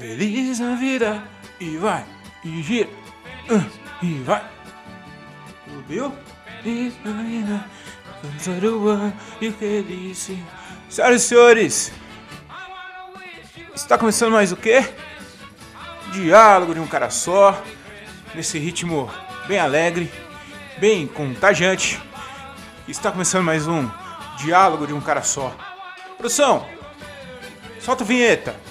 Feliz Navidad e vai, e gira, ah, e vai. Subiu? Feliz for the world e feliz. Senhoras e senhores, está começando mais o quê? Diálogo de um cara só, nesse ritmo bem alegre, bem contagiante. Está começando mais um Diálogo de um cara só. Produção, solta a vinheta.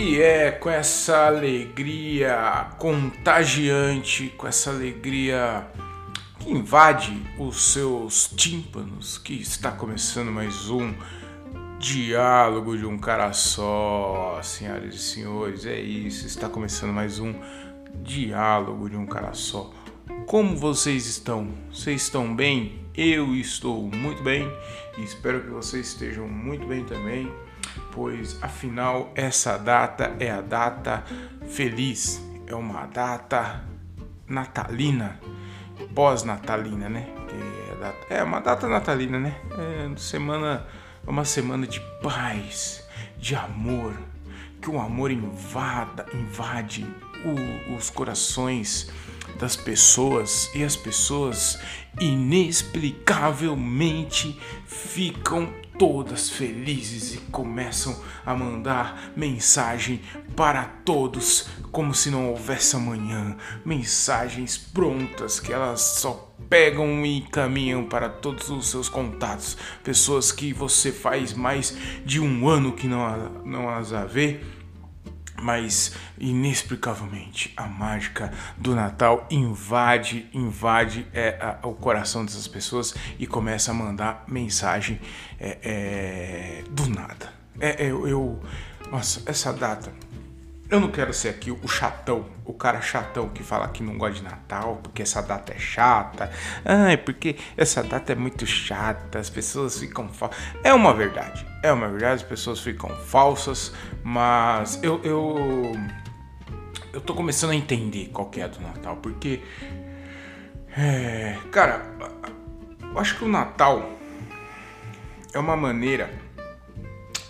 E é com essa alegria contagiante, com essa alegria que invade os seus tímpanos, que está começando mais um diálogo de um cara só, senhoras e senhores. É isso, está começando mais um diálogo de um cara só. Como vocês estão? Vocês estão bem? Eu estou muito bem e espero que vocês estejam muito bem também pois afinal essa data é a data feliz, é uma data natalina, pós-natalina, né? É, é uma data natalina, né? É semana, uma semana de paz, de amor, que o amor invada, invade o- os corações das pessoas e as pessoas inexplicavelmente ficam todas felizes e começam a mandar mensagem para todos como se não houvesse amanhã, mensagens prontas que elas só pegam e encaminham para todos os seus contatos, pessoas que você faz mais de um ano que não, não as vê mas inexplicavelmente a mágica do Natal invade, invade é, a- o coração dessas pessoas e começa a mandar mensagem é, é, do nada. É, eu- nossa, essa data. Eu não quero ser aqui o chatão, o cara chatão que fala que não gosta de Natal, porque essa data é chata. Ai, porque essa data é muito chata, as pessoas ficam falsas. É uma verdade, é uma verdade, as pessoas ficam falsas, mas eu, eu, eu tô começando a entender qual que é a do Natal, porque. É, cara, eu acho que o Natal é uma maneira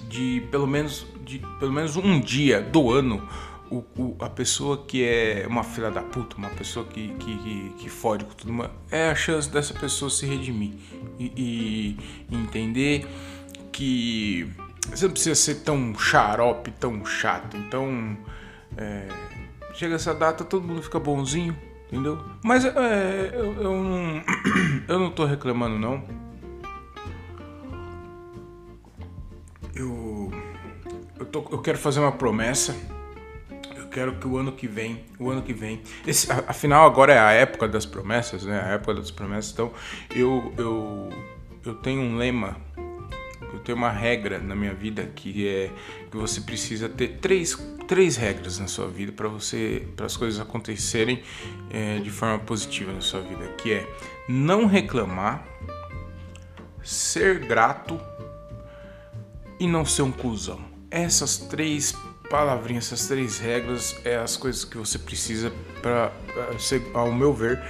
de pelo menos de pelo menos um dia do ano o, o- a pessoa que é uma filha da puta, uma pessoa que, que, que, que fode com tudo, é a chance dessa pessoa se redimir e, e entender que você não precisa ser tão xarope, tão chato. Então, é, chega essa data, todo mundo fica bonzinho, entendeu? Mas é, eu, eu não, eu não tô reclamando, não. Eu, eu, tô- eu quero fazer uma promessa. Eu quero que o ano que vem, o ano que vem, esse, afinal agora é a época das promessas, né? A época das promessas. Então eu, eu, eu tenho um lema, eu tenho uma regra na minha vida que é que você precisa ter três, três regras na sua vida para você, para as coisas acontecerem é, de forma positiva na sua vida, que é não reclamar, ser grato e não ser um cuzão. Essas três palavrinhas, essas três regras é as coisas que você precisa para ao meu ver,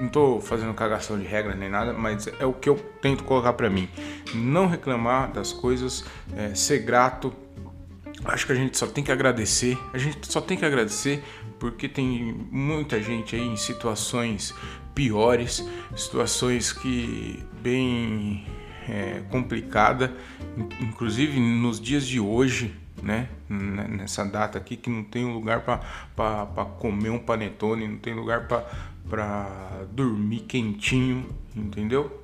não tô fazendo cagação de regra nem nada, mas é o que eu tento colocar para mim. Não reclamar das coisas, é, ser grato. Acho que a gente só tem que agradecer. A gente só tem que agradecer porque tem muita gente aí em situações piores, situações que bem é, complicada, in- inclusive nos dias de hoje, né? N- Nessa data aqui que não tem lugar para comer um panetone, não tem lugar para dormir quentinho, entendeu?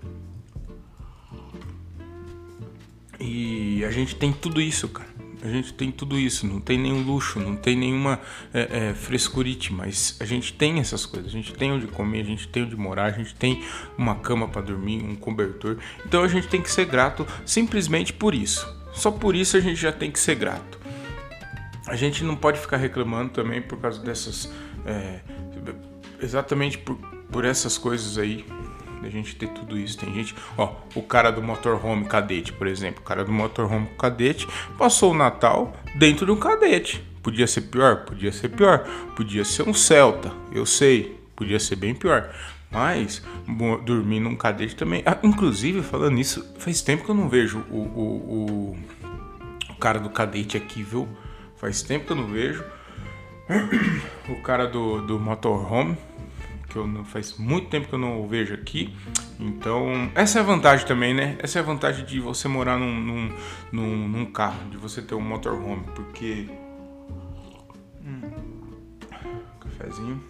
E a gente tem tudo isso, cara. A gente tem tudo isso, não tem nenhum luxo, não tem nenhuma é, é, frescurite, mas a gente tem essas coisas. A gente tem onde comer, a gente tem onde morar, a gente tem uma cama para dormir, um cobertor. Então a gente tem que ser grato simplesmente por isso. Só por isso a gente já tem que ser grato. a gente não pode ficar reclamando também por causa dessas. é, exatamente por, por essas coisas aí. A gente ter tudo isso. Tem gente, ó, o cara do motorhome cadete, por exemplo. O cara do motorhome cadete passou o Natal dentro de um cadete. Podia ser pior? Podia ser pior. Podia ser um Celta, eu sei. Podia ser bem pior. Mas dormir num cadete também. Ah, inclusive, falando nisso, faz tempo que eu não vejo o, o, o, o cara do cadete aqui, viu? Faz tempo que eu não vejo. O cara do, do motorhome, que eu não, faz muito tempo que eu não vejo aqui. Então, essa é a vantagem também, né? Essa é a vantagem de você morar num, num, num, num carro, de você ter um motorhome, porque. Hum, cafezinho.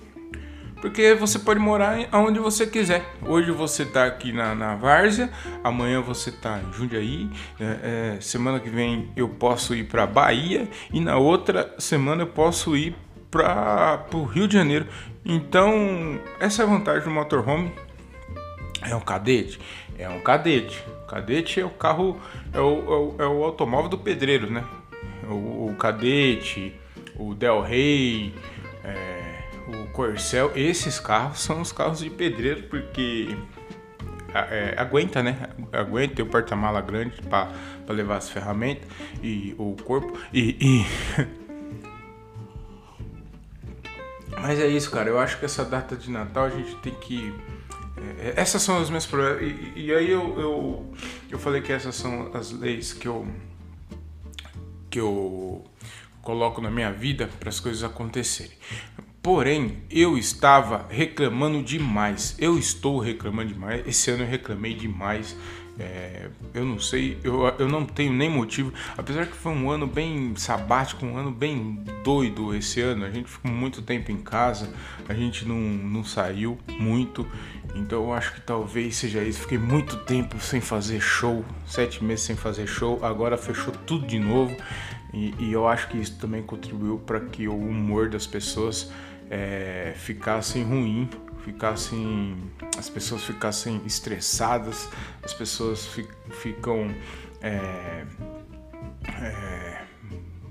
Porque você pode morar aonde você quiser. Hoje você tá aqui na, na Várzea, amanhã você tá em Jundiaí, é, é, semana que vem eu posso ir para Bahia e na outra semana eu posso ir para o Rio de Janeiro. Então, essa é a vantagem do motorhome. É um cadete? É um cadete. Cadete é o carro, é o, é o, é o automóvel do pedreiro, né? O, o cadete, o Del Rey, é, o Corcel, esses carros são os carros de pedreiro porque é, aguenta, né? Aguenta, o porta-mala grande para levar as ferramentas e o corpo. E, e- Mas é isso, cara. Eu acho que essa data de Natal a gente tem que. é, essas são as minhas problemas. E, e aí eu, eu, eu falei que essas são as leis que eu que eu coloco na minha vida para as coisas acontecerem. Porém, eu estava reclamando demais. Eu estou reclamando demais. Esse ano eu reclamei demais. É, eu não sei, eu, eu não tenho nem motivo. Apesar que foi um ano bem sabático, um ano bem doido esse ano. A gente ficou muito tempo em casa, a gente não, não saiu muito. Então eu acho que talvez seja isso. Fiquei muito tempo sem fazer show, sete meses sem fazer show. Agora fechou tudo de novo. E, e eu acho que isso também contribuiu para que o humor das pessoas é, ficasse ruim, ficassem, as pessoas ficassem estressadas, as pessoas fi- ficam é, é,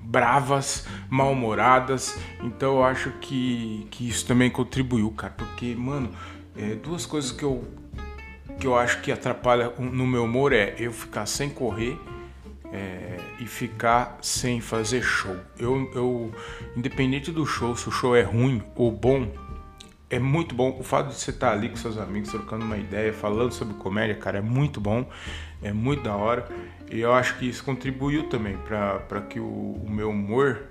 bravas, mal-humoradas. Então eu acho que, que isso também contribuiu, cara. Porque, mano, é, duas coisas que eu, que eu acho que atrapalha no meu humor é eu ficar sem correr é, e ficar sem fazer show. Eu, eu, independente do show, se o show é ruim ou bom, é muito bom. O fato de você estar ali com seus amigos, trocando uma ideia, falando sobre comédia, cara, é muito bom, é muito da hora. E eu acho que isso contribuiu também para que o, o meu humor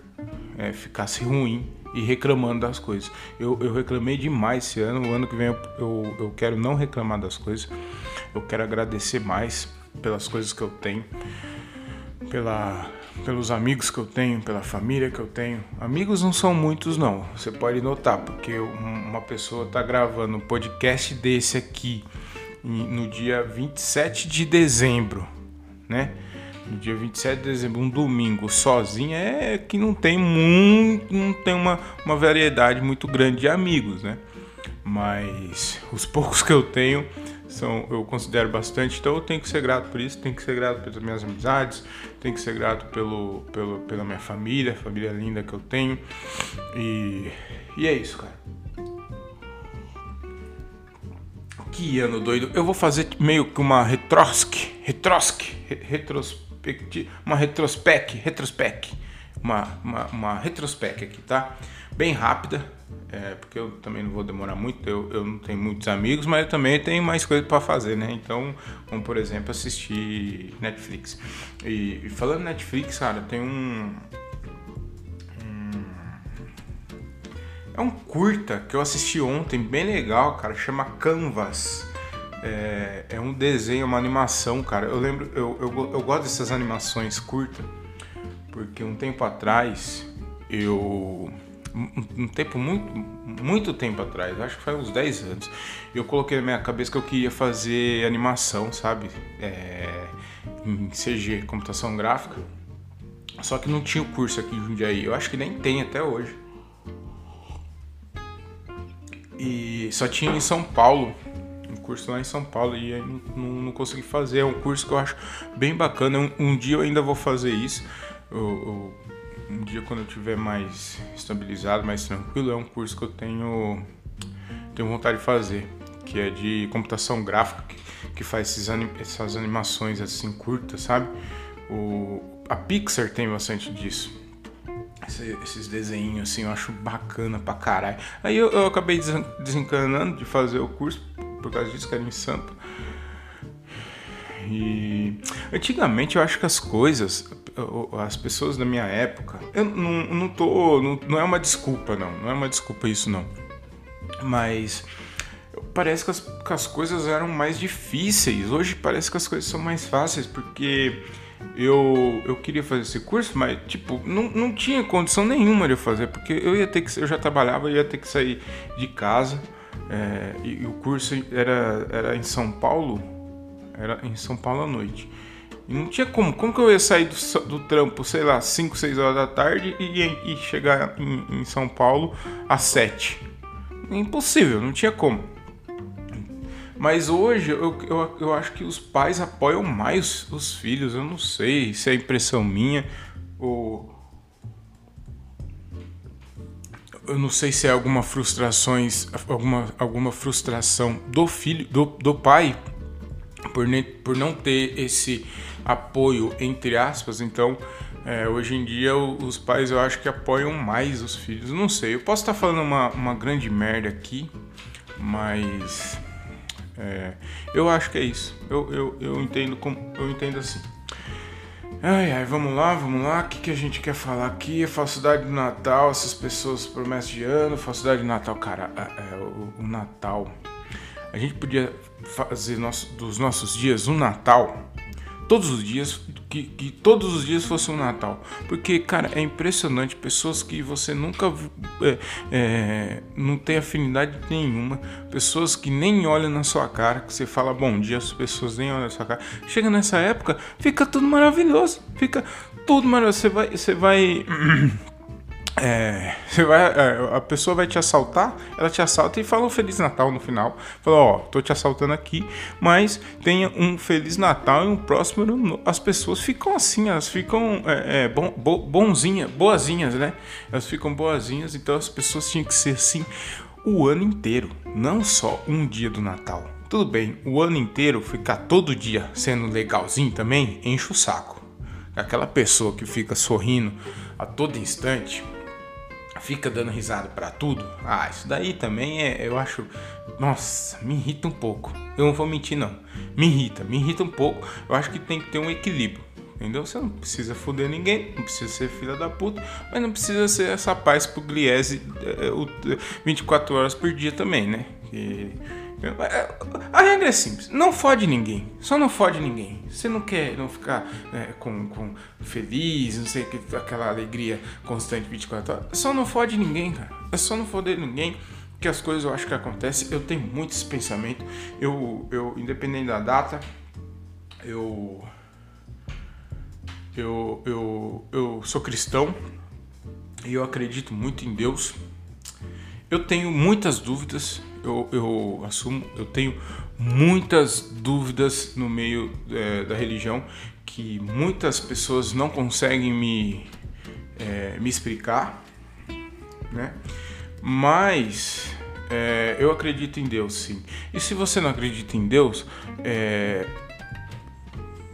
é, ficasse ruim e reclamando das coisas. Eu, eu reclamei demais esse ano. O ano que vem eu, eu, eu quero não reclamar das coisas. Eu quero agradecer mais pelas coisas que eu tenho pela, pelos amigos que eu tenho, pela família que eu tenho. Amigos não são muitos, não. Você pode notar, porque um- uma pessoa tá gravando um podcast desse aqui no dia 27 de dezembro, né? No dia 27 de dezembro, um domingo, sozinha, é que não tem muito, não tem uma, uma variedade muito grande de amigos, né? Mas os poucos que eu tenho são eu considero bastante, então eu tenho que ser grato por isso, tenho que ser grato pelas minhas amizades, tenho que ser grato pelo, pelo, pela minha família, família linda que eu tenho. E, e é isso, cara. Que ano doido. Eu vou fazer meio que uma retrosque, retrosque, re- retrospecti, uma retrospec, retrospec, uma, uma, uma retrospec aqui, tá? Bem rápida, é, porque eu também não vou demorar muito, eu, eu não tenho muitos amigos, mas eu também tenho mais coisas para fazer, né? Então, como por exemplo, assistir Netflix. E, e falando Netflix, cara, tem um, É um curta que eu assisti ontem, bem legal, cara. Chama Canvas. É, é um desenho, uma animação, cara. Eu lembro, eu, eu, eu gosto dessas animações curtas, porque um tempo atrás, eu. Um, tempo muito, muito tempo atrás, acho que faz uns 10 anos, eu coloquei na minha cabeça que eu queria fazer animação, sabe? É, em CG, computação gráfica. Só que não tinha o curso aqui em Jundiaí. Eu acho que nem tem até hoje. E só tinha em São Paulo, um curso lá em São Paulo, e aí não, não, não consegui fazer. É um curso que eu acho bem bacana. Um, um dia eu ainda vou fazer isso. Eu- eu- um dia quando eu tiver mais estabilizado, mais tranquilo, é um curso que eu tenho tenho vontade de fazer, que é de computação gráfica, que, faz esses essas animações assim curtas, sabe? O, a Pixar tem bastante disso. Esse, esses desenhos assim, eu acho bacana pra caralho. Aí eu, eu acabei desencanando de fazer o curso por causa disso, que era em Sampa. E antigamente eu acho que as coisas, as pessoas da minha época, eu não, não tô. Não, não é uma desculpa, não. Não é uma desculpa isso, não. Mas parece que as, que as coisas eram mais difíceis. Hoje parece que as coisas são mais fáceis, porque eu, eu queria fazer esse curso, mas tipo, não, não tinha condição nenhuma de eu fazer, porque eu ia ter que eu já trabalhava, eu ia ter que sair de casa. É, e, e, o curso era, era em São Paulo, era em São Paulo à noite. E não tinha como, como que eu ia sair do, do trampo, sei lá, 5, 6 horas da tarde e, e chegar em, em São Paulo às 7? Impossível, não tinha como. Mas hoje eu, eu, eu acho que os pais apoiam mais os filhos. Eu não sei se é impressão minha ou. Eu não sei se é alguma frustrações, alguma, alguma frustração do filho, do, do pai, por, por não ter esse apoio, entre aspas. Então, é, hoje em dia os pais eu acho que apoiam mais os filhos. Não sei, eu posso estar falando uma, uma grande merda aqui, mas é, eu acho que é isso. Eu, eu, eu entendo como eu entendo assim. Ai, ai, vamos lá, vamos lá. O que, que a gente quer falar aqui? A falsidade do Natal, essas pessoas promessas de ano, falsidade do Natal, cara, é, é, o, o, Natal. A gente podia fazer nosso, dos nossos dias um Natal todos os dias, que, que, todos os dias fosse um Natal. Porque, cara, é impressionante. Pessoas que você nunca é, é, não tem afinidade nenhuma, pessoas que nem olham na sua cara, que você fala bom dia, as pessoas nem olham na sua cara. Chega nessa época, fica tudo maravilhoso. Fica tudo maravilhoso. Você vai. Você vai É, você vai, é, a pessoa vai te assaltar, ela te assalta e fala um Feliz Natal no final. Fala, ó, tô te assaltando aqui, mas tenha um Feliz Natal e um próximo. As pessoas ficam assim, elas ficam é, é, bon, bo, bonzinhas, boazinhas, né? Elas ficam boazinhas, então as pessoas tinham que ser assim o ano inteiro, não só um dia do Natal. Tudo bem, o ano inteiro ficar todo dia sendo legalzinho também enche o saco. Aquela pessoa que fica sorrindo a todo instante, fica dando risada para tudo. Ah, isso daí também é, eu acho, nossa, me irrita um pouco. Eu não vou mentir não. Me irrita, me irrita um pouco. Eu acho que tem que ter um equilíbrio. Entendeu? Você não precisa foder ninguém, não precisa ser filha da puta, mas não precisa ser essa paz pro Gliese é, 24 horas por dia também, né? Que a regra é simples, não fode ninguém, só não fode ninguém. Você não quer não ficar é, com, com feliz, não sei que aquela alegria constante 24 horas, só não fode ninguém, cara. É só não foder ninguém que as coisas eu acho que acontecem. Eu tenho muito esse pensamento. Eu, eu independente da data, eu eu, eu, eu sou cristão e eu acredito muito em Deus. Eu tenho muitas dúvidas, eu, eu assumo, eu tenho muitas dúvidas no meio é, da religião que muitas pessoas não conseguem me, é, me explicar, né? Mas é, eu acredito em Deus, sim. E se você não acredita em Deus, é,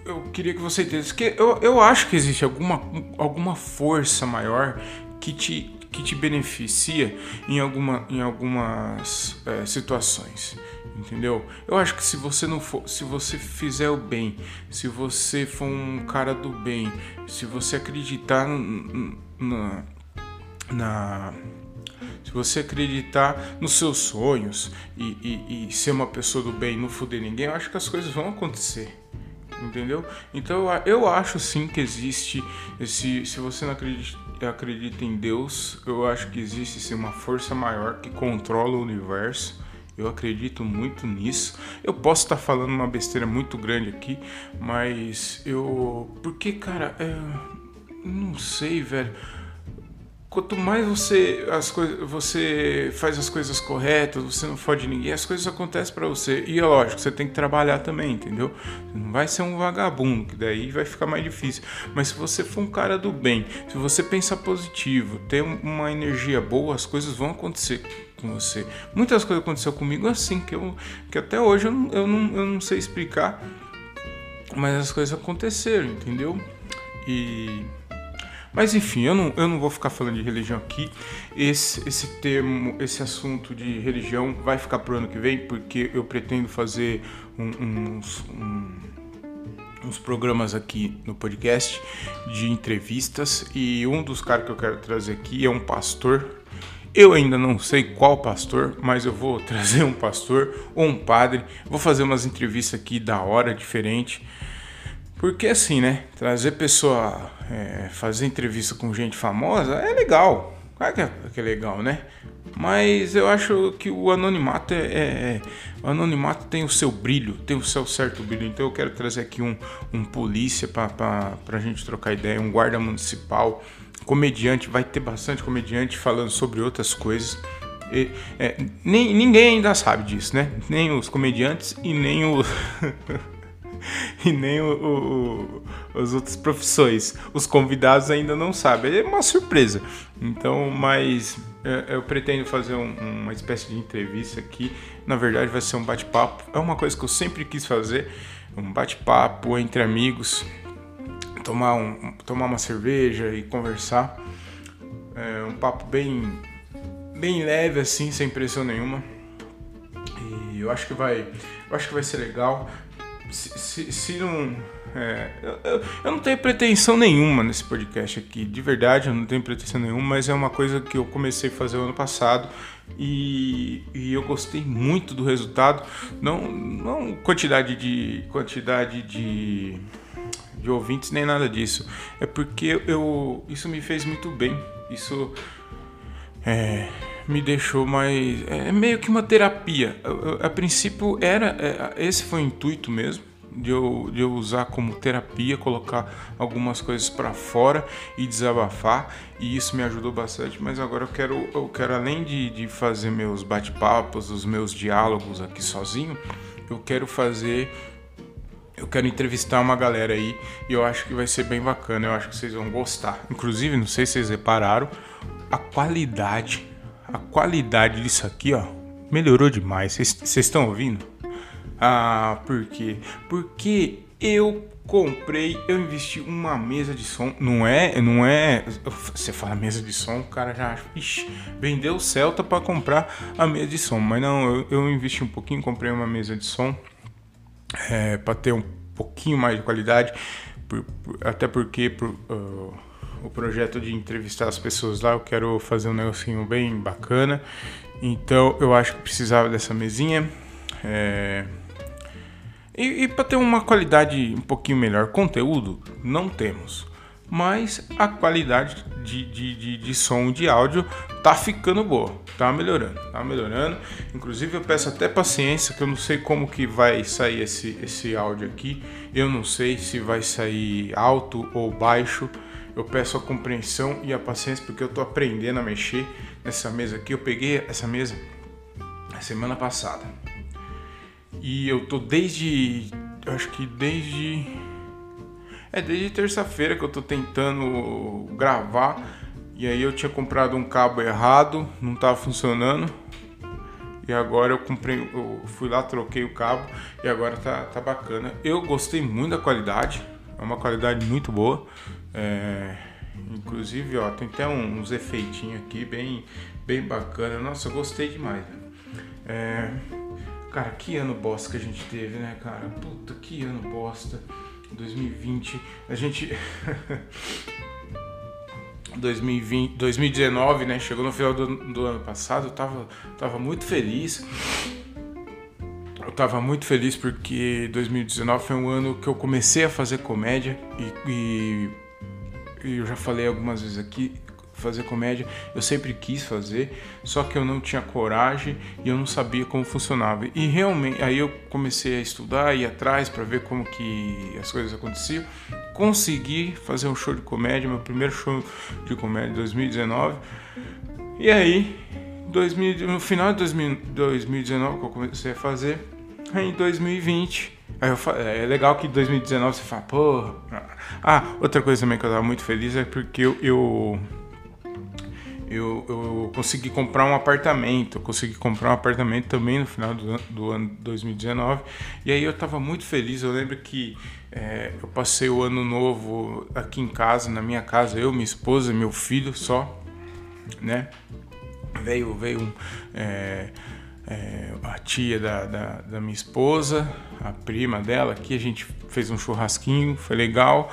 eu queria que você entendesse que eu, eu acho que existe alguma, alguma força maior que te que te beneficia em, alguma, em algumas é, situações, entendeu? Eu acho que se você não for, se você fizer o bem, se você for um cara do bem, se você acreditar na, na se você acreditar nos seus sonhos e, e, e ser uma pessoa do bem e não foder ninguém, eu acho que as coisas vão acontecer entendeu? Então eu acho sim que existe esse, se você não acredita, acredita em Deus, eu acho que existe sim uma força maior que controla o universo. Eu acredito muito nisso. Eu posso estar falando uma besteira muito grande aqui, mas eu. Porque, cara, é... não sei, velho. Quanto mais você as você faz as coisas corretas, você não fode ninguém, as coisas acontecem para você. E é lógico, você tem que trabalhar também, entendeu? Você não vai ser um vagabundo, que daí vai ficar mais difícil. Mas se você for um cara do bem, se você pensar positivo, ter uma energia boa, as coisas vão acontecer com você. Muitas coisas aconteceram comigo assim, que, eu, que até hoje eu não, eu, não, eu não sei explicar, mas as coisas aconteceram, entendeu? E mas enfim, eu não, eu não vou ficar falando de religião aqui. Esse, esse termo, esse assunto de religião vai ficar pro ano que vem, porque eu pretendo fazer um, uns, um, uns programas aqui no podcast de entrevistas. E um dos caras que eu quero trazer aqui é um pastor. Eu ainda não sei qual pastor, mas eu vou trazer um pastor ou um padre. Vou fazer umas entrevistas aqui da hora, diferente. Porque assim, né? Trazer pessoa, é, fazer entrevista com gente famosa é legal. Claro que é, que é legal, né? Mas eu acho que o anonimato é, é, é, O anonimato tem o seu brilho, tem o seu certo brilho. Então eu quero trazer aqui um, um polícia para pra gente trocar ideia, um guarda municipal, comediante, vai ter bastante comediante falando sobre outras coisas. E, é, nem, ninguém ainda sabe disso, né? Nem os comediantes e nem o. e nem o, o, as outras profissões. Os convidados ainda não sabem. É uma surpresa. Então, mas é, eu pretendo fazer um, uma espécie de entrevista aqui. Na verdade, vai ser um bate-papo. É uma coisa que eu sempre quis fazer. Um bate-papo entre amigos. Tomar, um, tomar uma cerveja e conversar. É um papo bem, bem leve assim, sem pressão nenhuma. E eu acho que vai, eu acho que vai ser legal se, se, não. É, eu, eu, não tenho pretensão nenhuma nesse podcast aqui, de verdade, eu não tenho pretensão nenhuma, mas é uma coisa que eu comecei a fazer ano passado e, e eu gostei muito do resultado. Não, não quantidade de quantidade de, de ouvintes nem nada disso, é porque eu isso me fez muito bem. Isso é, me deixou mais. É meio que uma terapia. A, princípio era. É, esse foi o intuito mesmo. De eu, de eu usar como terapia, colocar algumas coisas para fora e desabafar, e isso me ajudou bastante. Mas agora eu quero, eu quero além de, de fazer meus bate-papos, os meus diálogos aqui sozinho, eu quero fazer eu quero entrevistar uma galera aí e eu acho que vai ser bem bacana, eu acho que vocês vão gostar. Inclusive, não sei se vocês repararam, a qualidade a qualidade disso aqui, ó, melhorou demais. Vocês estão ouvindo? Ah, por quê? Porque eu comprei, eu investi uma mesa de som. Não é, não é. Você fala mesa de som, o cara já acha, ixi, vendeu o Celta para comprar a mesa de som. Mas não, eu, eu investi um pouquinho, comprei uma mesa de som é, para ter um pouquinho mais de qualidade. Por, por, até porque por, uh, o projeto de entrevistar as pessoas lá, eu quero fazer um negocinho bem bacana. Então eu acho que precisava dessa mesinha. É... E, e para ter uma qualidade um pouquinho melhor, conteúdo, não temos. Mas a qualidade de, de, de, de som de áudio tá ficando boa, tá melhorando, tá melhorando. Inclusive eu peço até paciência, que eu não sei como que vai sair esse, esse áudio aqui. Eu não sei se vai sair alto ou baixo. Eu peço a compreensão e a paciência porque eu tô aprendendo a mexer nessa mesa aqui. Eu peguei essa mesa semana passada. E eu tô desde acho que desde é desde terça-feira que eu tô tentando gravar e aí eu tinha comprado um cabo errado, não tava funcionando. E agora eu comprei, eu fui lá, troquei o cabo e agora tá, tá bacana. Eu gostei muito da qualidade, é uma qualidade muito boa. É, inclusive, ó, tem até uns efeitinhos aqui bem, bem bacana. Nossa, eu gostei demais. É, cara, que ano bosta que a gente teve, né, cara? Puta, que ano bosta. 2020, a gente. 2020, 2019, né? Chegou no final do, do, ano passado, eu tava, tava muito feliz. Eu tava muito feliz porque 2019 foi um ano que eu comecei a fazer comédia e, e eu já falei algumas vezes aqui, fazer comédia, eu sempre quis fazer, só que eu não tinha coragem e eu não sabia como funcionava. E realmente, aí eu comecei a estudar, ir atrás para ver como que as coisas aconteciam. consegui fazer um show de comédia, meu primeiro show de comédia em 2019. E aí, 2000, no final de 2000, 2019 que eu comecei a fazer, aí em 2020 Aí eu, é legal que em 2019 você fala, pô. Ah, outra coisa também que eu tava muito feliz é porque eu, eu eu, eu, consegui comprar um apartamento. Eu consegui comprar um apartamento também no final do, do ano 2019. E aí eu estava muito feliz. Eu lembro que é, eu passei o ano novo aqui em casa, na minha casa, eu, minha esposa, meu filho só, né? Veio, veio é, é, a tia da, da, da minha esposa, a prima dela aqui, a gente fez um churrasquinho, foi legal.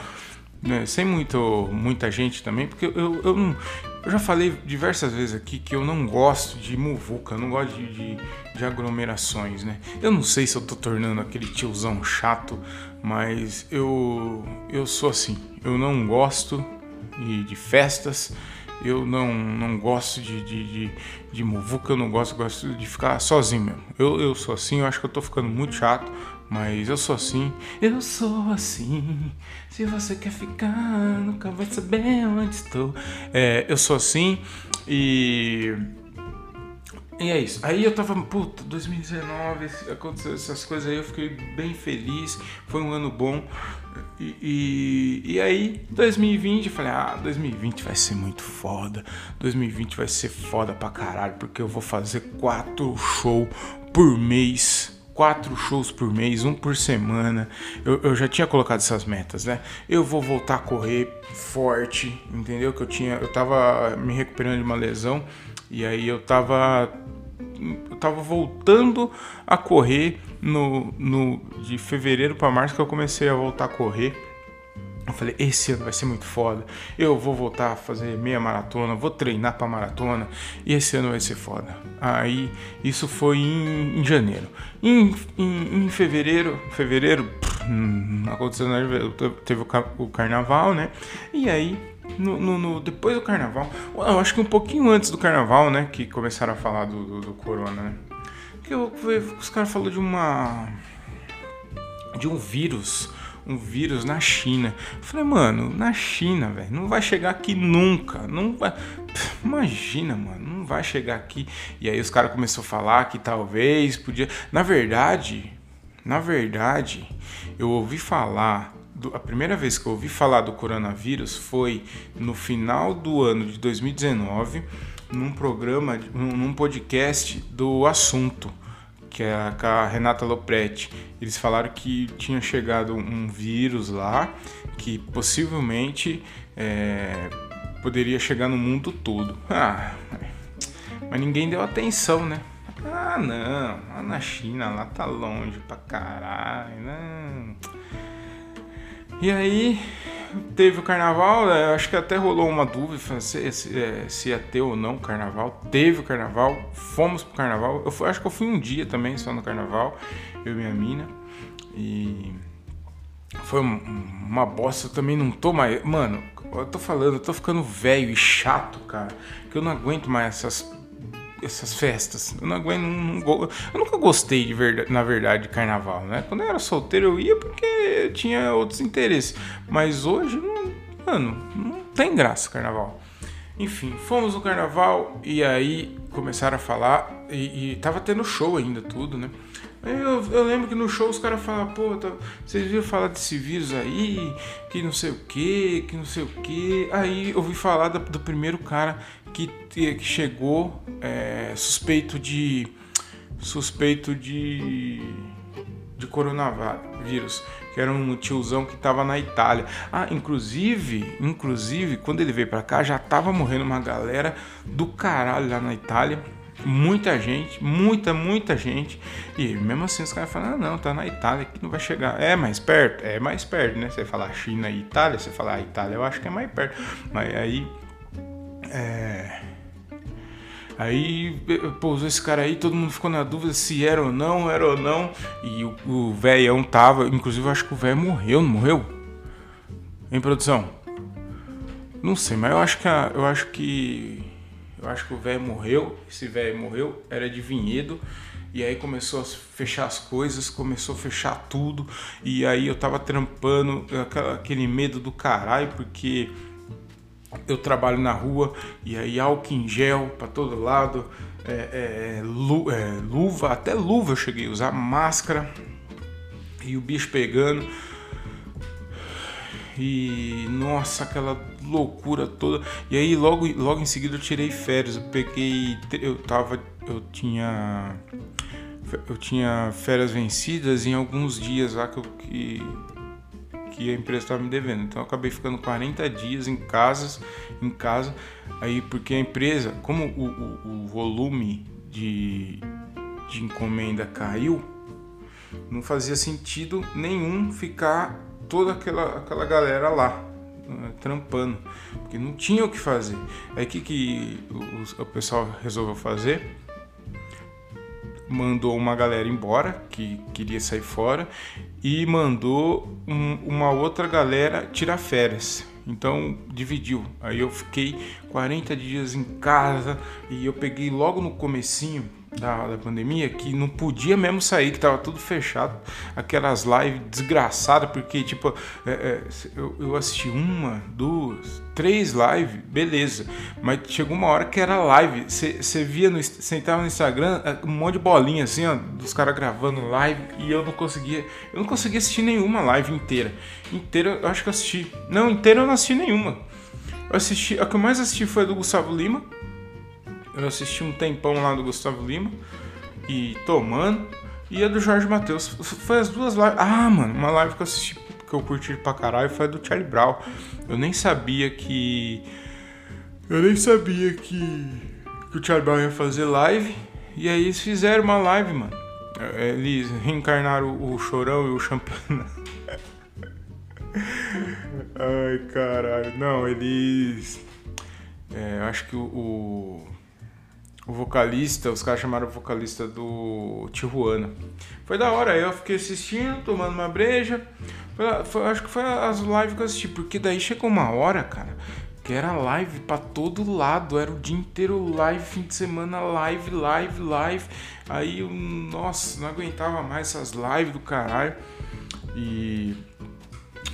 Né, sem muito, muita gente também, porque eu, eu, eu, não, eu já falei diversas vezes aqui que eu não gosto de muvuca, eu não gosto de, de, de, aglomerações, né? Eu não sei se eu tô tornando aquele tiozão chato, mas eu, eu sou assim, eu não gosto de, de festas, eu não, não gosto de, de, de, de muvuca, eu não gosto, gosto de ficar sozinho mesmo. Eu, eu sou assim, eu acho que eu tô ficando muito chato, mas eu sou assim. Eu sou assim. Se você quer ficar, nunca vai saber onde estou. É, eu sou assim e. E é isso. Aí eu tava, puta, 2019, aconteceu essas coisas aí, eu fiquei bem feliz. Foi um ano bom. E, e, e, aí, 2020, eu falei, ah, 2020 vai ser muito foda. 2020 vai ser foda pra caralho, porque eu vou fazer quatro shows por mês. Quatro shows por mês, um por semana. Eu, eu já tinha colocado essas metas, né? Eu vou voltar a correr forte, entendeu? Que eu tinha. Eu tava me recuperando de uma lesão. E aí eu tava eu tava voltando a correr no, no de fevereiro para março que eu comecei a voltar a correr. Eu falei, esse ano vai ser muito foda. Eu vou voltar a fazer meia maratona, vou treinar para maratona e esse ano vai ser foda. Aí isso foi em, em janeiro. Em, em, em, fevereiro, fevereiro pff, não aconteceu nada, teve o, o carnaval, né? E aí no, no, no, depois do carnaval, eu acho que um pouquinho antes do carnaval, né? Que começaram a falar do, do, do corona, né? Que eu, os caras falaram de uma. de um vírus. Um vírus na China. Eu falei, mano, na China, velho, não vai chegar aqui nunca. Não vai. Imagina, mano, não vai chegar aqui. E aí os caras começaram a falar que talvez podia. Na verdade, na verdade, eu ouvi falar a primeira vez que eu ouvi falar do coronavírus foi no final do ano de 2019, num programa, num podcast do Assunto, que é a Renata Lopretti. Eles falaram que tinha chegado um vírus lá que possivelmente é, poderia chegar no mundo todo. Ah, mas ninguém deu atenção, né? Ah, não, lá na China, lá tá longe pra caralho, não. E aí teve o carnaval, né? acho que até rolou uma dúvida se, se, é, se ia ter ou não o carnaval. Teve o carnaval, fomos pro carnaval. Eu fui, acho que eu fui um dia também só no carnaval, eu e minha mina. E foi uma bosta, eu também não tô mais. Mano, eu tô falando, eu tô ficando velho e chato, cara. Que eu não aguento mais essas essas festas. Eu não aguento. Não, não, eu nunca gostei de verdade, na verdade, de carnaval, né? Quando eu era solteiro eu ia porque eu tinha outros interesses. Mas hoje, não, mano, não tem graça carnaval. Enfim, fomos no carnaval e aí começaram a falar e, e tava tendo show ainda, tudo, né? Eu, eu, lembro que no show os caras falavam, pô, tá, vocês viram falar desse vírus aí, que não sei o que, que não sei o que. Aí eu ouvi falar do, do primeiro cara que, que chegou é, suspeito de. suspeito de. de coronavírus, que era um tiozão que tava na Itália. Ah, inclusive, inclusive, quando ele veio pra cá já tava morrendo uma galera do caralho lá na Itália muita gente, muita, muita gente. E mesmo assim os caras falam, ah, não, tá na Itália que não vai chegar. É mais perto? É mais perto, né? Você falar China e Itália, você falar Itália, eu acho que é mais perto. Mas aí. É. Aí pousou esse cara aí, todo mundo ficou na dúvida se era ou não, era ou não. E o velhão tava, inclusive eu acho que o velho morreu, não morreu? Em produção? Não sei, mas eu acho que eu acho que Eu acho que o velho morreu. Esse velho morreu, era de vinhedo. E aí começou a fechar as coisas, começou a fechar tudo. E aí eu tava trampando, aquele medo do caralho, porque eu trabalho na rua e aí álcool em gel para todo lado, é, é, lu, é, luva, até luva eu cheguei a usar, máscara e o bicho pegando. E nossa, aquela loucura toda. E aí logo, logo em seguida eu tirei férias. Eu peguei. Eu tava. Eu tinha. Eu tinha férias vencidas em alguns dias lá que, eu, que, que a empresa estava me devendo. Então eu acabei ficando 40 dias em casas, em casa. Aí porque a empresa, como o, o, o volume de, de encomenda caiu, não fazia sentido nenhum ficar toda aquela, aquela galera lá uh, trampando, porque não tinha o que fazer. Aí o que, que o, o pessoal resolveu fazer? Mandou uma galera embora que queria sair fora e mandou um, uma outra galera tirar férias. Então dividiu. Aí eu fiquei 40 dias em casa e eu peguei logo no comecinho da, da pandemia que não podia mesmo sair, que tava tudo fechado, aquelas lives desgraçadas, porque tipo, é, é, eu, eu assisti uma, duas, três lives, beleza, mas chegou uma hora que era live, você via, no, sentava no Instagram, é, um monte de bolinha assim, ó, dos caras gravando live e eu não conseguia, eu não conseguia assistir nenhuma live inteira, inteira eu acho que eu assisti, não, inteira eu não assisti nenhuma, eu assisti, a que eu mais assisti foi a do Gustavo Lima, eu assisti um tempão lá do Gustavo Lima e tomando. E a do Jorge Matheus. Foi as duas lives. Ah, mano, uma live que eu assisti que eu curti pra caralho foi a do Charlie Brown. Eu nem sabia que. Eu nem sabia que. Que o Charlie Brown ia fazer live. E aí eles fizeram uma live, mano. Eles reencarnaram o Chorão e o Champion. Ai, caralho. Não, eles. É, acho que o, o o vocalista, os caras chamaram o vocalista do Tijuana. Foi da hora, eu fiquei assistindo, tomando uma breja. Foi, foi, acho que foi as lives que eu assisti, porque daí chegou uma hora, cara, que era live para todo lado, era o dia inteiro live, fim de semana live, live, live. Aí eu, nossa, não aguentava mais essas lives do caralho. E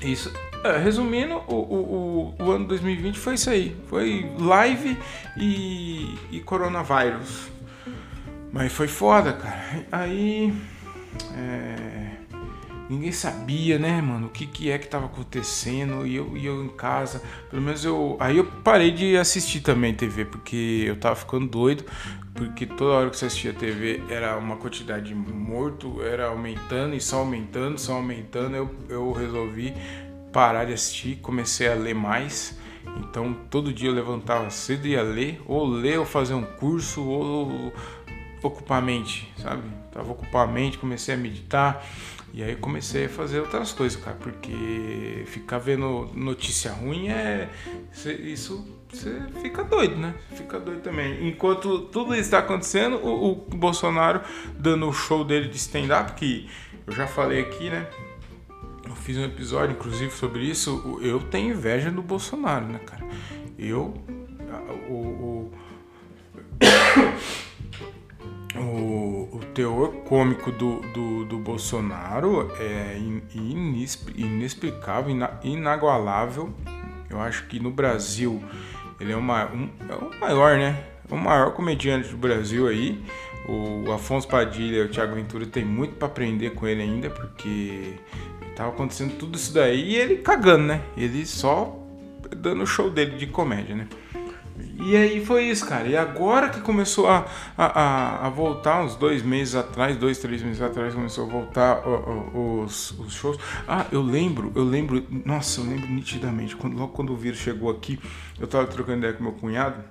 isso, é, resumindo, o, o, o, ano 2020 foi isso aí. Foi live e, e coronavírus. Mas foi foda, cara. Aí. É, ninguém sabia, né, mano, o que, que é que tava acontecendo. E eu, e eu em casa. Pelo menos eu. Aí eu parei de assistir também TV, porque eu tava ficando doido. Porque toda hora que você assistia TV era uma quantidade de morto, era aumentando e só aumentando, só aumentando. Eu, eu resolvi parar de assistir, comecei a ler mais. Então todo dia eu levantava cedo e ia ler, ou ler ou fazer um curso, ou ocupar a mente, sabe? Tava ocupar a mente, comecei a meditar. E aí comecei a fazer outras coisas, cara, porque ficar vendo notícia ruim é. Isso você fica doido, né? Fica doido também. Enquanto tudo isso está acontecendo, o, o Bolsonaro dando o show dele de stand-up, que eu já falei aqui, né? Fiz um episódio, inclusive, sobre isso. Eu tenho inveja do Bolsonaro, né, cara? Eu. O, o, o, o teor cômico do, do, do, Bolsonaro é inexplicável, inagualável. Eu acho que no Brasil ele é, uma, um, é o maior, né? É o maior comediante do Brasil aí. O Afonso Padilha e o Thiago Ventura tem muito para aprender com ele ainda, porque Tava acontecendo tudo isso daí e ele cagando, né? Ele só dando o show dele de comédia, né? E aí foi isso, cara. E agora que começou a, a, a, voltar, uns dois meses atrás, dois, três meses atrás, começou a voltar os, os shows. Ah, eu lembro, eu lembro, nossa, eu lembro nitidamente. Quando, logo quando o vírus chegou aqui, eu tava trocando ideia com meu cunhado.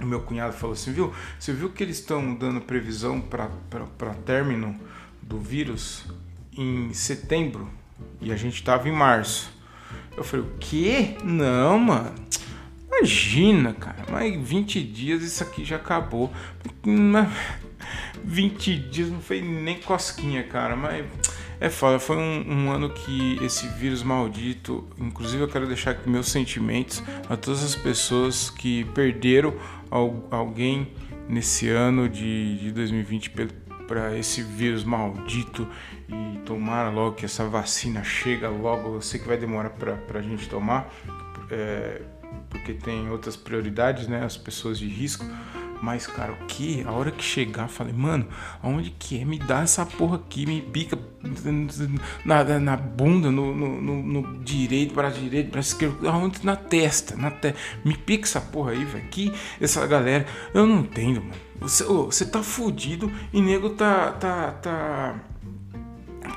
O meu cunhado falou assim, viu? Você viu que eles estão dando previsão para término do vírus em setembro? E a gente tava em março. Eu falei, o quê? Não, mano. Imagina, cara. Mais 20 dias isso aqui já acabou. 20 dias não foi nem cosquinha, cara. Mas É foda, foi um, um ano que esse vírus maldito. Inclusive, eu quero deixar aqui meus sentimentos a todas as pessoas que perderam al- alguém nesse ano de, de 2020 para esse vírus maldito e tomara logo que essa vacina chega logo. Eu sei que vai demorar para a gente tomar, é, porque tem outras prioridades, né? As pessoas de risco. Mas, cara, o que? A hora que chegar, falei, mano, aonde que é? Me dá essa porra aqui, me pica na, na, bunda, no, no, no, direito, para direito, para esquerdo, aonde? Na testa, na te... Me pica essa porra aí, velho. Que essa galera, eu não entendo, mano. Você, ô, você tá fudido e nego tá, tá, tá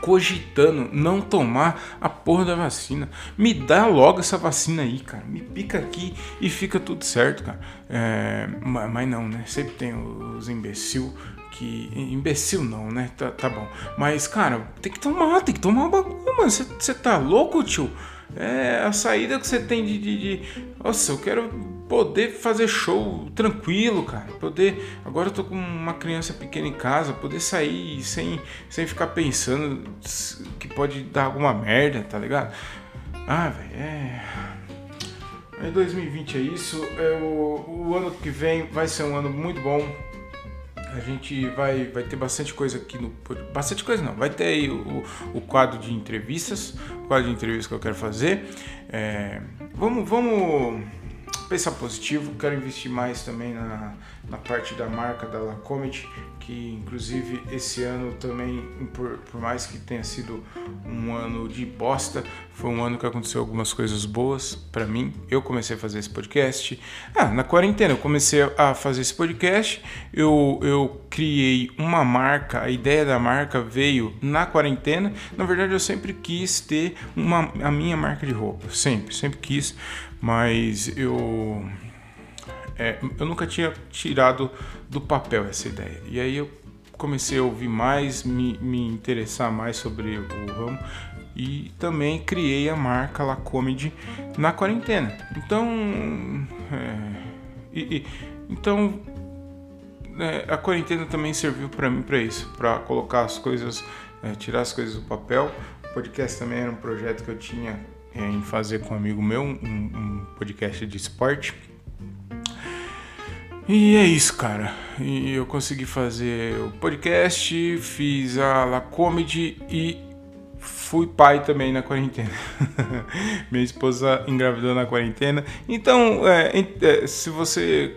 cogitando não tomar a porra da vacina. Me dá logo essa vacina aí, cara. Me pica aqui e fica tudo certo, cara. É, ma- mas não, né? Sempre tem os imbecil que. Imbecil não, né? Tá, tá bom. Mas, cara, tem que tomar, tem que tomar o bagulho, mano. Você tá louco, tio? É a saída que você tem de, de, de- Nossa, eu quero poder fazer show tranquilo, cara. Poder. Agora eu tô com uma criança pequena em casa, poder sair sem, sem ficar pensando que pode dar alguma merda, tá ligado? Ah, velho, é. Em 2020 é isso. É o, o ano que vem vai ser um ano muito bom. A gente vai, vai ter bastante coisa aqui no. Bastante coisa não. Vai ter aí o, o quadro de entrevistas. O quadro de entrevistas que eu quero fazer. É, vamos, vamos pensar positivo. Quero investir mais também na, na parte da marca da Lacomedy. Que inclusive esse ano também, por, por mais que tenha sido um ano de bosta, foi um ano que aconteceu algumas coisas boas pra mim. Eu comecei a fazer esse podcast. Ah, na quarentena eu comecei a fazer esse podcast. Eu, eu criei uma marca, a ideia da marca veio na quarentena. Na verdade, eu sempre quis ter uma, a minha marca de roupa. Sempre, sempre quis. Mas eu. é, eu nunca tinha tirado do papel essa ideia. E aí eu comecei a ouvir mais, me, me interessar mais sobre o ramo e também criei a marca La Comedy na quarentena. Então, é, e- e- então é, a quarentena também serviu para mim para isso, para colocar as coisas, é, tirar as coisas do papel. O podcast também era um projeto que eu tinha em fazer com um amigo meu, um, um podcast de esporte. E é isso, cara. E eu consegui fazer o podcast, fiz a La Comedy e fui pai também na quarentena. Minha esposa engravidou na quarentena. Então, é, é, se você.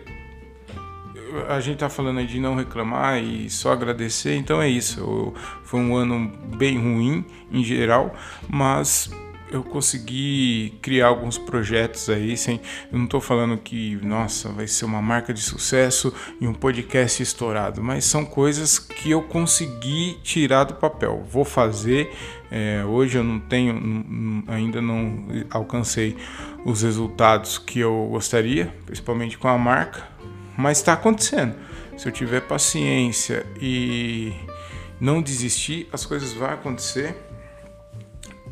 A gente tá falando aí de não reclamar e só agradecer, então é isso. Foi um ano bem ruim em geral, mas eu consegui criar alguns projetos aí, sem, eu não estou falando que, nossa, vai ser uma marca de sucesso e um podcast estourado, mas são coisas que eu consegui tirar do papel. Vou fazer, é, hoje eu não tenho, ainda não alcancei os resultados que eu gostaria, principalmente com a marca, mas está acontecendo. Se eu tiver paciência e não desistir, as coisas vão acontecer.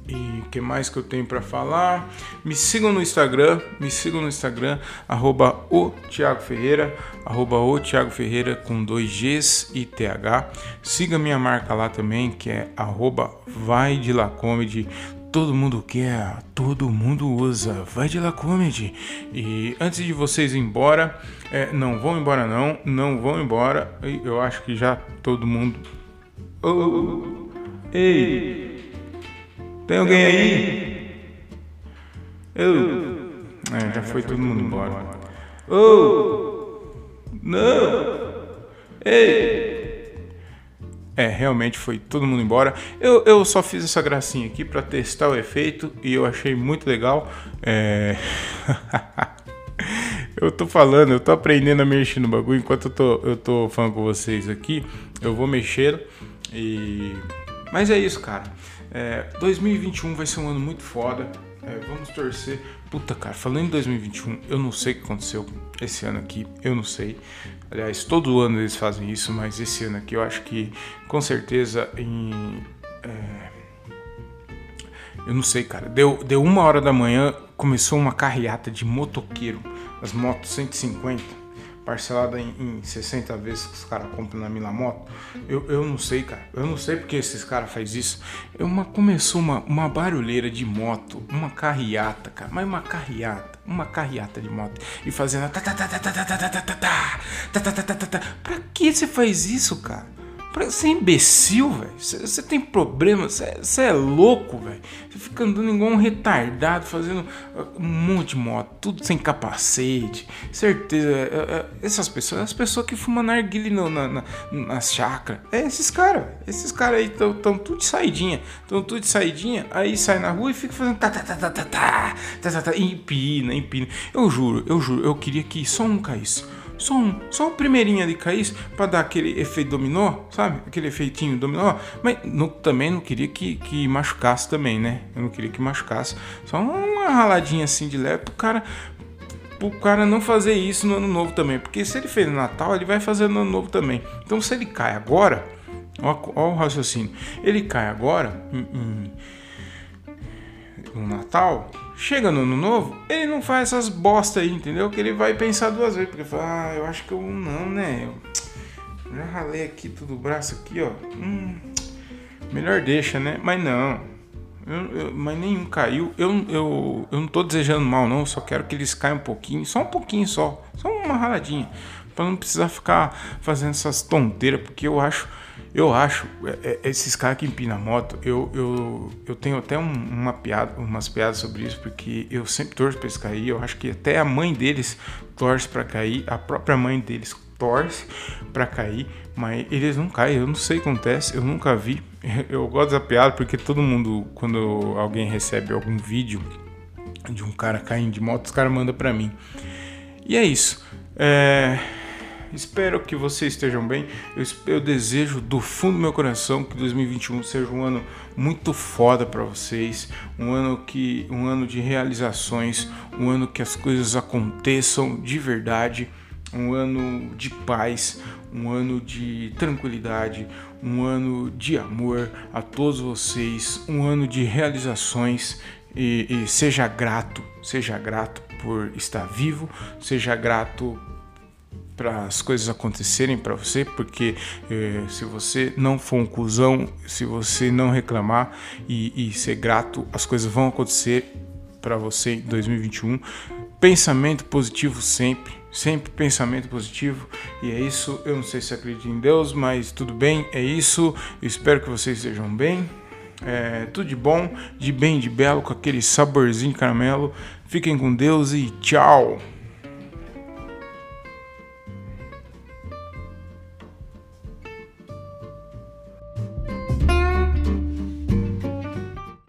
E que mais que eu tenho para falar? Me sigam no Instagram, me sigam no Instagram, arroba o Thiago Ferreira, arroba o Thiago Ferreira com dois Gs e TH. Siga minha marca lá também, que é arroba vai de la comedy. Todo mundo quer, todo mundo usa, vai de la comedy. E antes de vocês ir embora, é, não vão embora não, não vão embora. Eu acho que já todo mundo... Oh, ei... Tem alguém aí? Eu. É, já foi todo mundo embora. Oh! Não! Ei! É, realmente foi todo mundo embora. Eu, eu só fiz essa gracinha aqui pra testar o efeito e eu achei muito legal. É... eu tô falando, eu tô aprendendo a mexer no bagulho enquanto eu tô, eu tô falando com vocês aqui. Eu vou mexer e. Mas é isso, cara. É, 2021 vai ser um ano muito foda. É, vamos torcer. Puta, cara, falando em 2021, eu não sei o que aconteceu esse ano aqui. Eu não sei. Aliás, todo ano eles fazem isso, mas esse ano aqui eu acho que com certeza em. é, eu não sei, cara. Deu, deu uma hora da manhã, começou uma carreata de motoqueiro, as motos 150. Parcelada em, em 60 vezes que os caras compram na Milamoto. Eu, eu não sei, cara. Eu não sei porque esses caras fazem isso. É uma, começou uma, uma barulheira de moto, uma carreata, cara. Mas uma carreata, uma carreata de moto. E fazendo. Pra que você faz isso, cara? Você é imbecil, velho. Você tem problema, você é louco, velho. Você fica andando igual um retardado, fazendo ah, um monte de moto, tudo sem capacete. Certeza, é, é, essas pessoas, as pessoas que fumam narguile na, na, na, na chácara. É esses caras, esses caras aí estão tudo de saidinha. Estão tudo de saidinha, aí sai na rua e fica fazendo tá, tá, tá, tá, tá, tá, tá, tá, tá, empina, empina. Eu juro, eu juro, eu queria que só um caísse só um, só um primeirinho ali caísse para dar aquele efeito dominó, sabe? Aquele efeitinho dominó. Mas no, também não queria que, que machucasse também, né? Eu não queria que machucasse. Só uma raladinha assim de leve pro cara pro cara não fazer isso no ano novo também. Porque se ele fez no Natal, ele vai fazer no ano novo também. Então se ele cai agora, ó, ó o raciocínio. Ele cai agora em, em, no Natal, Chega no ano novo, ele não faz essas bosta aí, entendeu? Que ele vai pensar duas vezes, porque fala, ah, eu acho que eu não, né? Eu já ralei aqui todo o braço aqui, ó. Hum, melhor deixa, né? Mas não. Eu, eu, mas nenhum caiu. Eu, eu, eu não tô desejando mal, não. Só quero que eles caiam um pouquinho. Só um pouquinho só. Só uma raladinha. Pra não precisar ficar fazendo essas tonteiras. Porque eu acho eu acho, é, é, esses caras que empinam moto, eu, eu, eu tenho até um, uma piada, umas piadas sobre isso, porque eu sempre torço pra eles cair. Eu acho que até a mãe deles torce para cair, a própria mãe deles torce para cair, mas eles não caem. Eu não sei o que acontece, eu nunca vi. Eu gosto dessa piada porque todo mundo, quando alguém recebe algum vídeo de um cara caindo de moto, os caras mandam para mim. E é isso. É Espero que vocês estejam bem. Eu, eu, desejo do fundo do meu coração que 2021 seja um ano muito foda para vocês, um ano que um ano de realizações, um ano que as coisas aconteçam de verdade, um ano de paz, um ano de tranquilidade, um ano de amor a todos vocês, um ano de realizações e, e seja grato, seja grato por estar vivo, seja grato para as coisas acontecerem para você, porque eh, se você não for um cuzão, se você não reclamar e, e ser grato, as coisas vão acontecer para você em 2021. Pensamento positivo sempre, sempre pensamento positivo. E é isso. Eu não sei se acredito em Deus, mas tudo bem, é isso. Eu espero que vocês estejam bem. É, tudo de bom, de bem, de belo, com aquele saborzinho de caramelo. Fiquem com Deus e tchau!